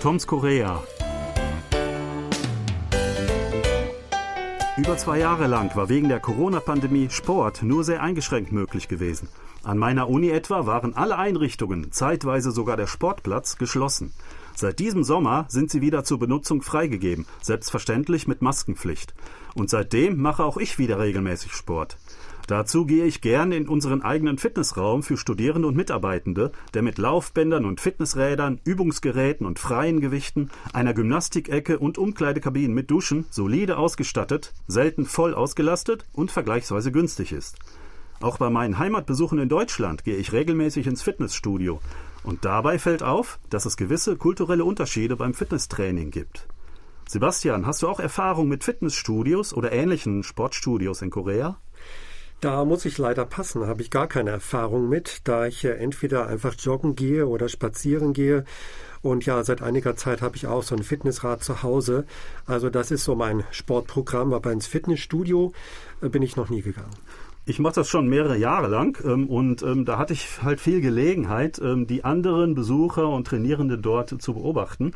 Toms Korea. Über zwei Jahre lang war wegen der Corona-Pandemie Sport nur sehr eingeschränkt möglich gewesen. An meiner Uni etwa waren alle Einrichtungen, zeitweise sogar der Sportplatz, geschlossen. Seit diesem Sommer sind sie wieder zur Benutzung freigegeben, selbstverständlich mit Maskenpflicht. Und seitdem mache auch ich wieder regelmäßig Sport. Dazu gehe ich gern in unseren eigenen Fitnessraum für Studierende und Mitarbeitende, der mit Laufbändern und Fitnessrädern, Übungsgeräten und freien Gewichten, einer Gymnastikecke und Umkleidekabinen mit Duschen solide ausgestattet, selten voll ausgelastet und vergleichsweise günstig ist. Auch bei meinen Heimatbesuchen in Deutschland gehe ich regelmäßig ins Fitnessstudio. Und dabei fällt auf, dass es gewisse kulturelle Unterschiede beim Fitnesstraining gibt. Sebastian, hast du auch Erfahrung mit Fitnessstudios oder ähnlichen Sportstudios in Korea? Da muss ich leider passen, habe ich gar keine Erfahrung mit, da ich entweder einfach joggen gehe oder spazieren gehe. Und ja, seit einiger Zeit habe ich auch so ein Fitnessrad zu Hause. Also das ist so mein Sportprogramm, aber ins Fitnessstudio äh, bin ich noch nie gegangen. Ich mache das schon mehrere Jahre lang ähm, und ähm, da hatte ich halt viel Gelegenheit, ähm, die anderen Besucher und Trainierende dort zu beobachten.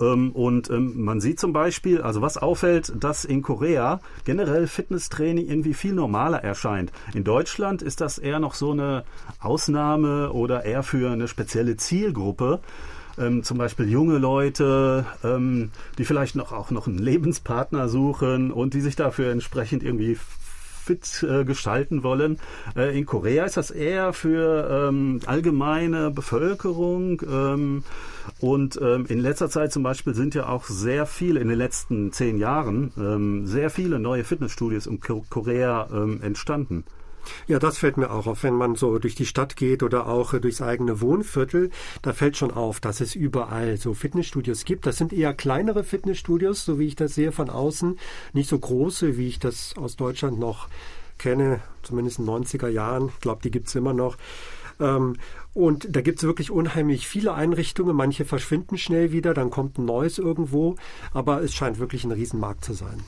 Ähm, und ähm, man sieht zum Beispiel, also was auffällt, dass in Korea generell Fitnesstraining irgendwie viel normaler erscheint. In Deutschland ist das eher noch so eine Ausnahme oder eher für eine spezielle Zielgruppe. Ähm, zum Beispiel junge Leute, ähm, die vielleicht noch auch noch einen Lebenspartner suchen und die sich dafür entsprechend irgendwie fit äh, gestalten wollen. Äh, in Korea ist das eher für ähm, allgemeine Bevölkerung. Ähm, und ähm, in letzter Zeit zum Beispiel sind ja auch sehr viele, in den letzten zehn Jahren, ähm, sehr viele neue Fitnessstudios in Korea ähm, entstanden. Ja, das fällt mir auch auf, wenn man so durch die Stadt geht oder auch durchs eigene Wohnviertel. Da fällt schon auf, dass es überall so Fitnessstudios gibt. Das sind eher kleinere Fitnessstudios, so wie ich das sehe von außen. Nicht so große, wie ich das aus Deutschland noch kenne, zumindest in den 90er Jahren. Ich glaube, die gibt's immer noch. Ähm, und da gibt's wirklich unheimlich viele Einrichtungen. Manche verschwinden schnell wieder, dann kommt ein neues irgendwo. Aber es scheint wirklich ein Riesenmarkt zu sein.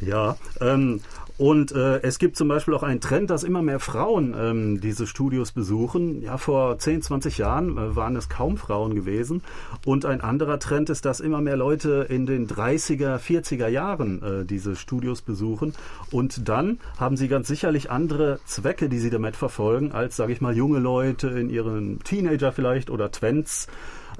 Ja, ähm, und äh, es gibt zum Beispiel auch einen Trend, dass immer mehr Frauen ähm, diese Studios besuchen. Ja, vor 10, 20 Jahren äh, waren es kaum Frauen gewesen. Und ein anderer Trend ist, dass immer mehr Leute in den 30er, 40er Jahren äh, diese Studios besuchen. Und dann haben sie ganz sicherlich andere Zwecke, die sie damit verfolgen, als, sage ich mal, junge Leute in ihren Teenager vielleicht oder Twents.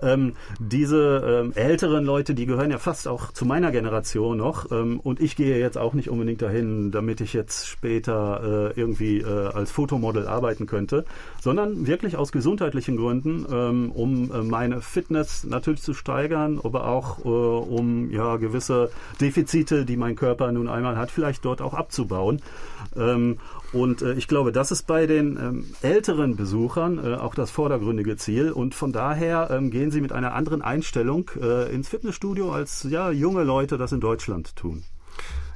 Ähm, diese ähm, älteren Leute, die gehören ja fast auch zu meiner Generation noch. Ähm, und ich gehe jetzt auch nicht unbedingt dahin, damit ich jetzt später äh, irgendwie äh, als Fotomodel arbeiten könnte, sondern wirklich aus gesundheitlichen Gründen, ähm, um äh, meine Fitness natürlich zu steigern, aber auch äh, um ja gewisse Defizite, die mein Körper nun einmal hat, vielleicht dort auch abzubauen. Ähm, und äh, ich glaube, das ist bei den ähm, älteren Besuchern äh, auch das vordergründige Ziel. Und von daher ähm, gehen sie mit einer anderen Einstellung ins Fitnessstudio, als ja junge Leute das in Deutschland tun.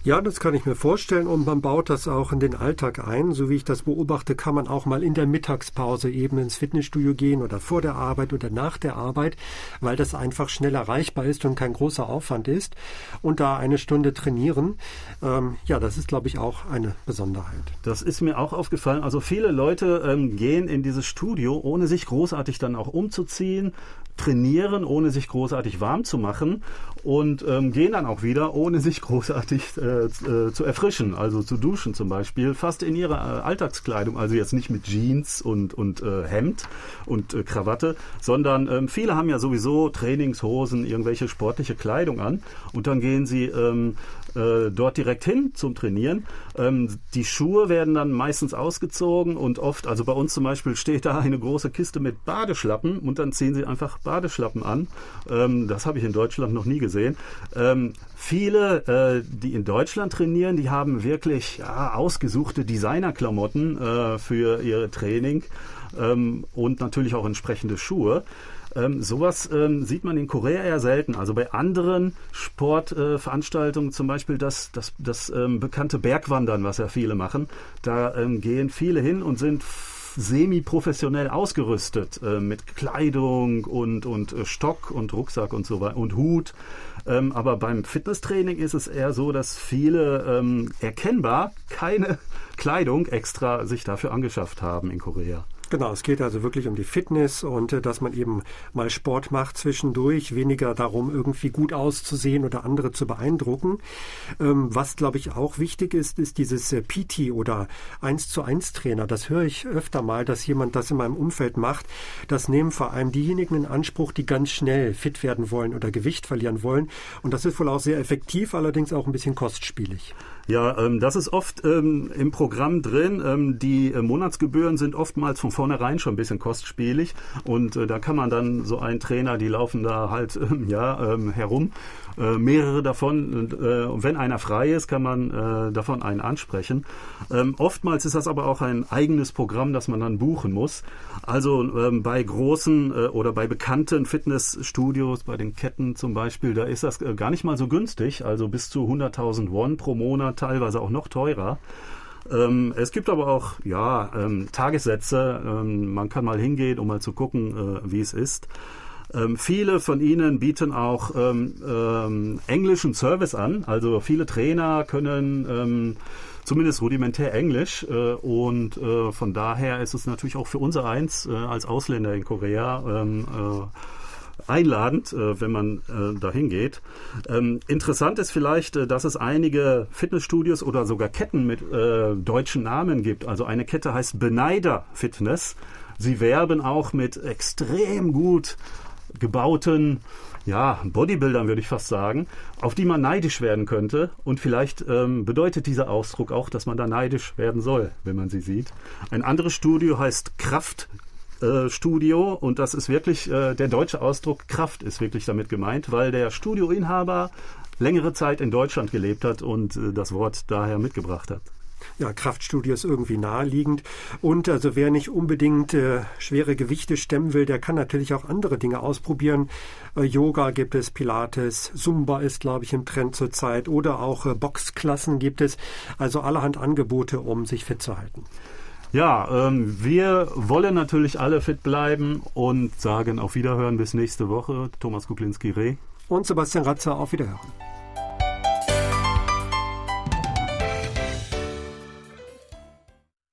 Ja, das kann ich mir vorstellen und man baut das auch in den Alltag ein. So wie ich das beobachte, kann man auch mal in der Mittagspause eben ins Fitnessstudio gehen oder vor der Arbeit oder nach der Arbeit, weil das einfach schnell erreichbar ist und kein großer Aufwand ist und da eine Stunde trainieren. Ähm, ja, das ist, glaube ich, auch eine Besonderheit. Das ist mir auch aufgefallen. Also viele Leute ähm, gehen in dieses Studio, ohne sich großartig dann auch umzuziehen, trainieren, ohne sich großartig warm zu machen und ähm, gehen dann auch wieder, ohne sich großartig äh, äh, zu erfrischen, also zu duschen zum Beispiel, fast in ihrer äh, Alltagskleidung, also jetzt nicht mit Jeans und, und äh, Hemd und äh, Krawatte, sondern ähm, viele haben ja sowieso Trainingshosen, irgendwelche sportliche Kleidung an und dann gehen sie ähm, äh, dort direkt hin zum Trainieren. Ähm, die Schuhe werden dann meistens ausgezogen und oft, also bei uns zum Beispiel steht da eine große Kiste mit Badeschlappen und dann ziehen sie einfach Badeschlappen an. Ähm, das habe ich in Deutschland noch nie gesehen. Ähm, viele, äh, die in Deutschland trainieren, die haben wirklich ja, ausgesuchte Designerklamotten äh, für ihr Training ähm, und natürlich auch entsprechende Schuhe. Ähm, sowas ähm, sieht man in Korea eher selten. Also bei anderen Sportveranstaltungen, äh, zum Beispiel das, das, das ähm, bekannte Bergwandern, was ja viele machen, da ähm, gehen viele hin und sind semi-professionell ausgerüstet äh, mit Kleidung und, und äh, Stock und Rucksack und so weiter und Hut. Ähm, aber beim Fitnesstraining ist es eher so, dass viele ähm, erkennbar keine Kleidung extra sich dafür angeschafft haben in Korea. Genau, es geht also wirklich um die Fitness und äh, dass man eben mal Sport macht zwischendurch, weniger darum, irgendwie gut auszusehen oder andere zu beeindrucken. Ähm, was, glaube ich, auch wichtig ist, ist dieses äh, PT oder 1 zu 1 Trainer. Das höre ich öfter mal, dass jemand das in meinem Umfeld macht. Das nehmen vor allem diejenigen in Anspruch, die ganz schnell fit werden wollen oder Gewicht verlieren wollen. Und das ist wohl auch sehr effektiv, allerdings auch ein bisschen kostspielig. Ja, ähm, das ist oft ähm, im Programm drin. Die äh, Monatsgebühren sind oftmals von vornherein schon ein bisschen kostspielig und äh, da kann man dann so einen Trainer, die laufen da halt ähm, ja ähm, herum, äh, mehrere davon. Und äh, wenn einer frei ist, kann man äh, davon einen ansprechen. Ähm, oftmals ist das aber auch ein eigenes Programm, das man dann buchen muss. Also ähm, bei großen äh, oder bei bekannten Fitnessstudios, bei den Ketten zum Beispiel, da ist das äh, gar nicht mal so günstig. Also bis zu 100.000 Won pro Monat teilweise auch noch teurer. Ähm, es gibt aber auch ja, ähm, Tagessätze. Ähm, man kann mal hingehen, um mal zu gucken, äh, wie es ist. Ähm, viele von ihnen bieten auch ähm, ähm, englischen Service an. Also viele Trainer können zumindest rudimentär Englisch. Äh, und äh, von daher ist es natürlich auch für unser eins äh, als Ausländer in Korea äh, einladend, äh, wenn man äh, dahin geht. Ähm, interessant ist vielleicht, äh, dass es einige Fitnessstudios oder sogar Ketten mit äh, deutschen Namen gibt. Also eine Kette heißt Beneider Fitness. Sie werben auch mit extrem gut gebauten ja, Bodybuildern würde ich fast sagen, auf die man neidisch werden könnte. Und vielleicht ähm, bedeutet dieser Ausdruck auch, dass man da neidisch werden soll, wenn man sie sieht. Ein anderes Studio heißt Kraft äh, Studio und das ist wirklich, äh, der deutsche Ausdruck Kraft ist wirklich damit gemeint, weil der Studioinhaber längere Zeit in Deutschland gelebt hat und äh, das Wort daher mitgebracht hat. Ja, Kraftstudio ist irgendwie naheliegend. Und also wer nicht unbedingt äh, schwere Gewichte stemmen will, der kann natürlich auch andere Dinge ausprobieren. Äh, Yoga gibt es, Pilates, Zumba ist, glaube ich, im Trend zurzeit oder auch äh, Boxklassen gibt es. Also allerhand Angebote, um sich fit zu halten. Ja, ähm, wir wollen natürlich alle fit bleiben und sagen auf Wiederhören bis nächste Woche. Thomas Kuklinski-Reh. Und Sebastian Ratzer, auf Wiederhören.